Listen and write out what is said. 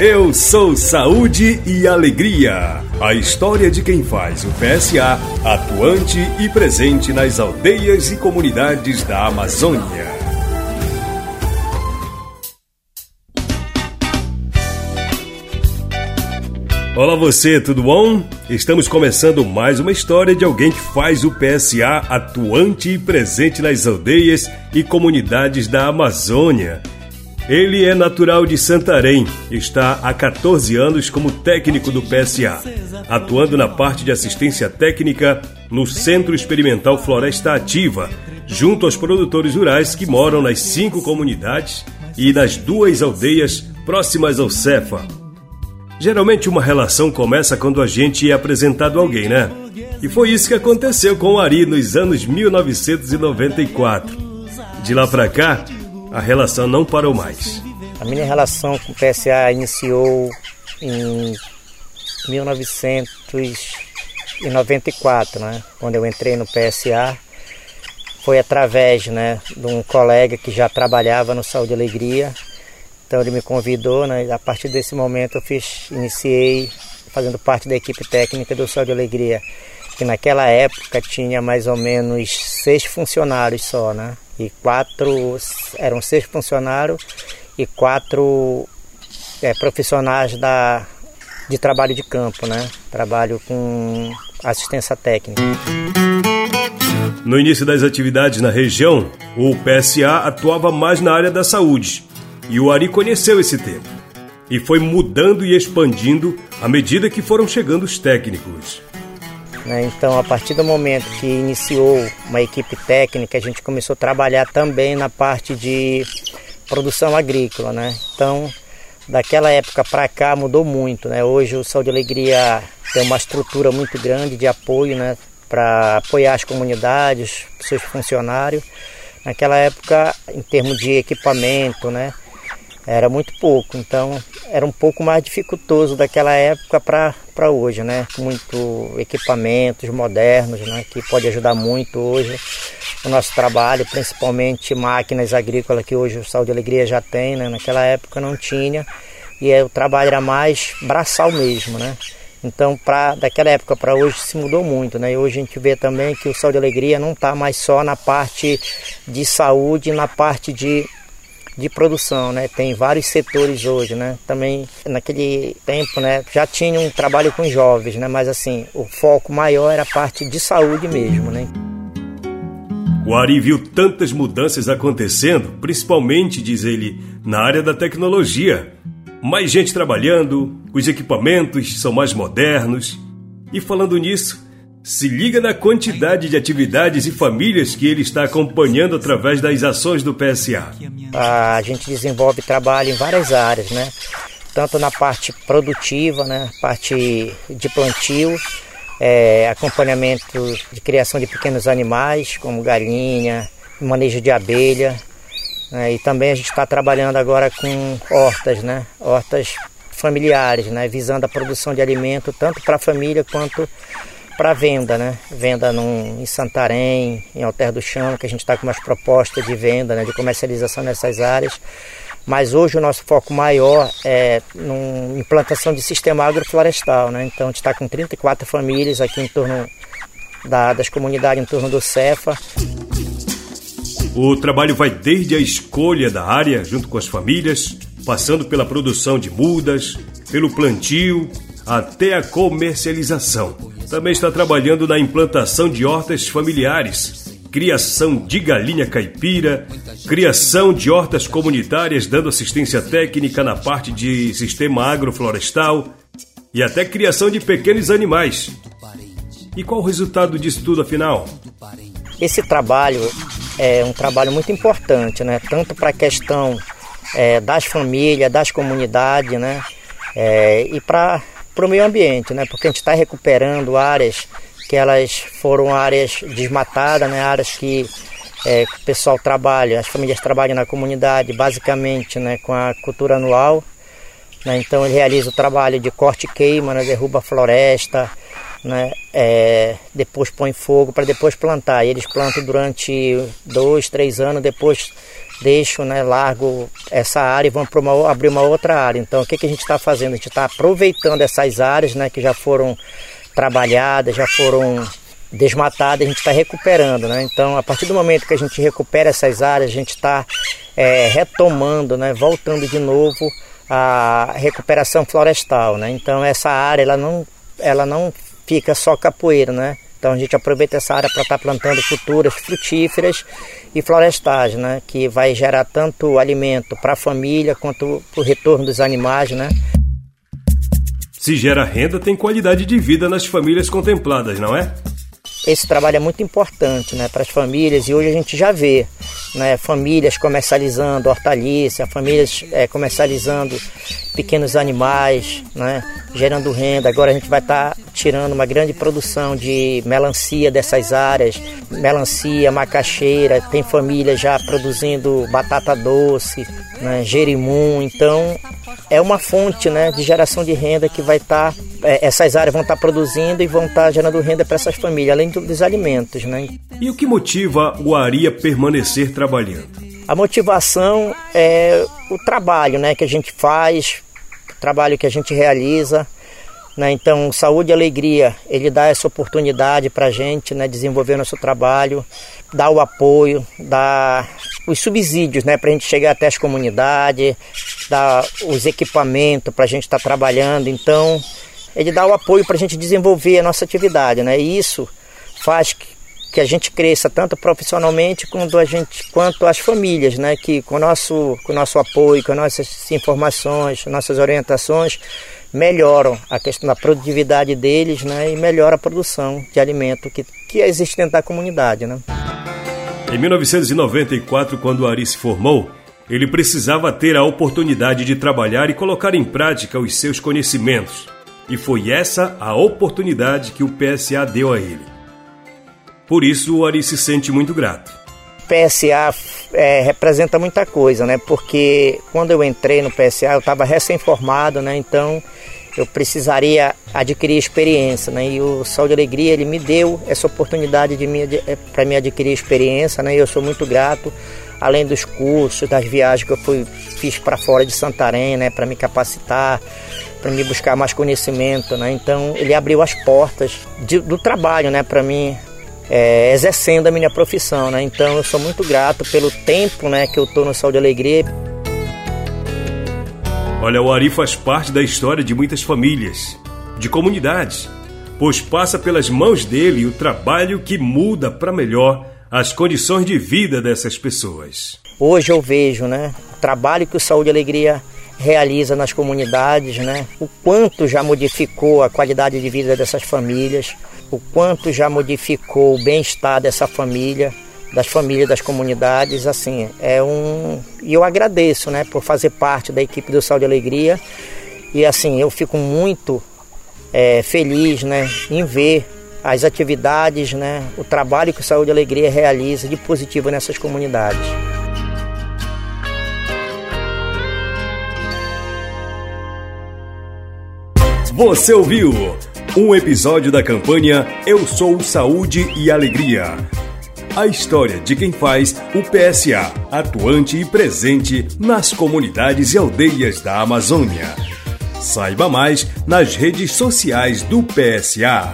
Eu sou Saúde e Alegria. A história de quem faz o PSA, atuante e presente nas aldeias e comunidades da Amazônia. Olá você, tudo bom? Estamos começando mais uma história de alguém que faz o PSA atuante e presente nas aldeias e comunidades da Amazônia. Ele é natural de Santarém, está há 14 anos como técnico do PSA, atuando na parte de assistência técnica no Centro Experimental Floresta Ativa, junto aos produtores rurais que moram nas cinco comunidades e nas duas aldeias próximas ao Cefa. Geralmente uma relação começa quando a gente é apresentado a alguém, né? E foi isso que aconteceu com o Ari nos anos 1994. De lá para cá, a relação não parou mais. A minha relação com o PSA iniciou em 1994, né? Quando eu entrei no PSA, foi através, né, de um colega que já trabalhava no Saúde e Alegria então ele me convidou, né? E a partir desse momento eu fiz, iniciei fazendo parte da equipe técnica do Sol de Alegria, que naquela época tinha mais ou menos seis funcionários só, né? E quatro eram seis funcionários e quatro é, profissionais da de trabalho de campo, né? Trabalho com assistência técnica. No início das atividades na região, o PSA atuava mais na área da saúde e o Ari conheceu esse tempo e foi mudando e expandindo à medida que foram chegando os técnicos. Né, então, a partir do momento que iniciou uma equipe técnica, a gente começou a trabalhar também na parte de produção agrícola, né? Então, daquela época para cá mudou muito, né? Hoje o Saúde e Alegria tem uma estrutura muito grande de apoio, né? Para apoiar as comunidades, seus funcionários. Naquela época, em termos de equipamento, né? Era muito pouco, então era um pouco mais dificultoso daquela época para hoje, né? Muito equipamentos modernos, né? Que pode ajudar muito hoje o nosso trabalho, principalmente máquinas agrícolas que hoje o Saúde e Alegria já tem, né? Naquela época não tinha e o trabalho era mais braçal mesmo, né? Então, para daquela época para hoje se mudou muito, né? E hoje a gente vê também que o Saúde e Alegria não está mais só na parte de saúde, na parte de de produção, né? Tem vários setores hoje, né? Também naquele tempo, né, já tinha um trabalho com jovens, né? Mas assim, o foco maior era a parte de saúde mesmo, né? O Ari viu tantas mudanças acontecendo, principalmente, diz ele, na área da tecnologia. Mais gente trabalhando, os equipamentos são mais modernos. E falando nisso, se liga na quantidade de atividades e famílias que ele está acompanhando através das ações do PSA. A gente desenvolve trabalho em várias áreas, né? Tanto na parte produtiva, né? Parte de plantio, é, acompanhamento de criação de pequenos animais, como galinha, manejo de abelha. Né? E também a gente está trabalhando agora com hortas, né? Hortas familiares, né? Visando a produção de alimento tanto para a família quanto para venda, né? Venda num, em Santarém, em Alter do Chão, que a gente está com umas propostas de venda, né? de comercialização nessas áreas. Mas hoje o nosso foco maior é em implantação de sistema agroflorestal, né? Então a gente está com 34 famílias aqui em torno da, das comunidades em torno do Cefa. O trabalho vai desde a escolha da área junto com as famílias, passando pela produção de mudas, pelo plantio, até a comercialização também está trabalhando na implantação de hortas familiares, criação de galinha caipira, criação de hortas comunitárias dando assistência técnica na parte de sistema agroflorestal e até criação de pequenos animais. E qual o resultado disso tudo afinal? Esse trabalho é um trabalho muito importante, né? Tanto para a questão é, das famílias, das comunidades, né? É, e para para o meio ambiente, né? Porque a gente está recuperando áreas que elas foram áreas desmatadas, né? Áreas que é, o pessoal trabalha, as famílias trabalham na comunidade basicamente, né? Com a cultura anual, né? Então ele realiza o trabalho de corte e queima, né? derruba a floresta, né? É, depois põe fogo para depois plantar. E eles plantam durante dois, três anos, depois deixam, né, largo essa área e vão uma, abrir uma outra área. Então, o que, que a gente está fazendo? A gente está aproveitando essas áreas, né, que já foram trabalhadas, já foram desmatadas, a gente está recuperando, né? Então, a partir do momento que a gente recupera essas áreas, a gente está é, retomando, né, voltando de novo a recuperação florestal, né? Então, essa área ela não, ela não fica só capoeira, né? Então a gente aproveita essa área para estar tá plantando culturas frutíferas e florestais, né? Que vai gerar tanto alimento para a família quanto para o retorno dos animais, né? Se gera renda, tem qualidade de vida nas famílias contempladas, não é? esse trabalho é muito importante né, para as famílias e hoje a gente já vê né, famílias comercializando hortaliça, famílias é, comercializando pequenos animais, né, gerando renda. Agora a gente vai estar tá tirando uma grande produção de melancia dessas áreas, melancia, macaxeira, tem famílias já produzindo batata doce, né, gerimum. Então é uma fonte né, de geração de renda que vai estar, tá, é, essas áreas vão estar tá produzindo e vão estar tá gerando renda para essas famílias, além dos alimentos. Né? E o que motiva o Ari a permanecer trabalhando? A motivação é o trabalho né, que a gente faz, trabalho que a gente realiza. Né? Então, Saúde e Alegria, ele dá essa oportunidade para a gente né, desenvolver nosso trabalho, dá o apoio, dá os subsídios né, para a gente chegar até as comunidades, dá os equipamentos para a gente estar tá trabalhando. Então, ele dá o apoio para a gente desenvolver a nossa atividade. Né? E isso faz que, a gente cresça tanto profissionalmente quanto, a gente, quanto as famílias, né? que com nosso, com nosso apoio, com as nossas informações, nossas orientações, melhoram a questão da produtividade deles né, e melhora a produção de alimento que, que existe dentro da comunidade. Né. Em 1994, quando Ari se formou, ele precisava ter a oportunidade de trabalhar e colocar em prática os seus conhecimentos. E foi essa a oportunidade que o PSA deu a ele. Por isso, o Ari se sente muito grato. PSA é, representa muita coisa, né? Porque quando eu entrei no PSA, eu estava recém-formado, né? Então eu precisaria adquirir experiência, né? E o Saúde e Alegria ele me deu essa oportunidade de para me adquirir experiência, né? E eu sou muito grato, além dos cursos, das viagens que eu fui fiz para fora de Santarém, né? Para me capacitar, para me buscar mais conhecimento, né? Então ele abriu as portas de, do trabalho, né? Para mim é, exercendo a minha profissão, né? Então eu sou muito grato pelo tempo, né, que eu tô no Saúde e Alegria. Olha, o Ari faz parte da história de muitas famílias, de comunidades, pois passa pelas mãos dele o trabalho que muda para melhor as condições de vida dessas pessoas. Hoje eu vejo, né, o trabalho que o Saúde e Alegria realiza nas comunidades, né, o quanto já modificou a qualidade de vida dessas famílias, o quanto já modificou o bem-estar dessa família, das famílias, das comunidades, assim, é um... E eu agradeço, né, por fazer parte da equipe do Saúde e Alegria e, assim, eu fico muito é, feliz, né, em ver as atividades, né, o trabalho que o Saúde e Alegria realiza de positivo nessas comunidades. Você ouviu um episódio da campanha Eu Sou Saúde e Alegria. A história de quem faz o PSA, atuante e presente nas comunidades e aldeias da Amazônia. Saiba mais nas redes sociais do PSA.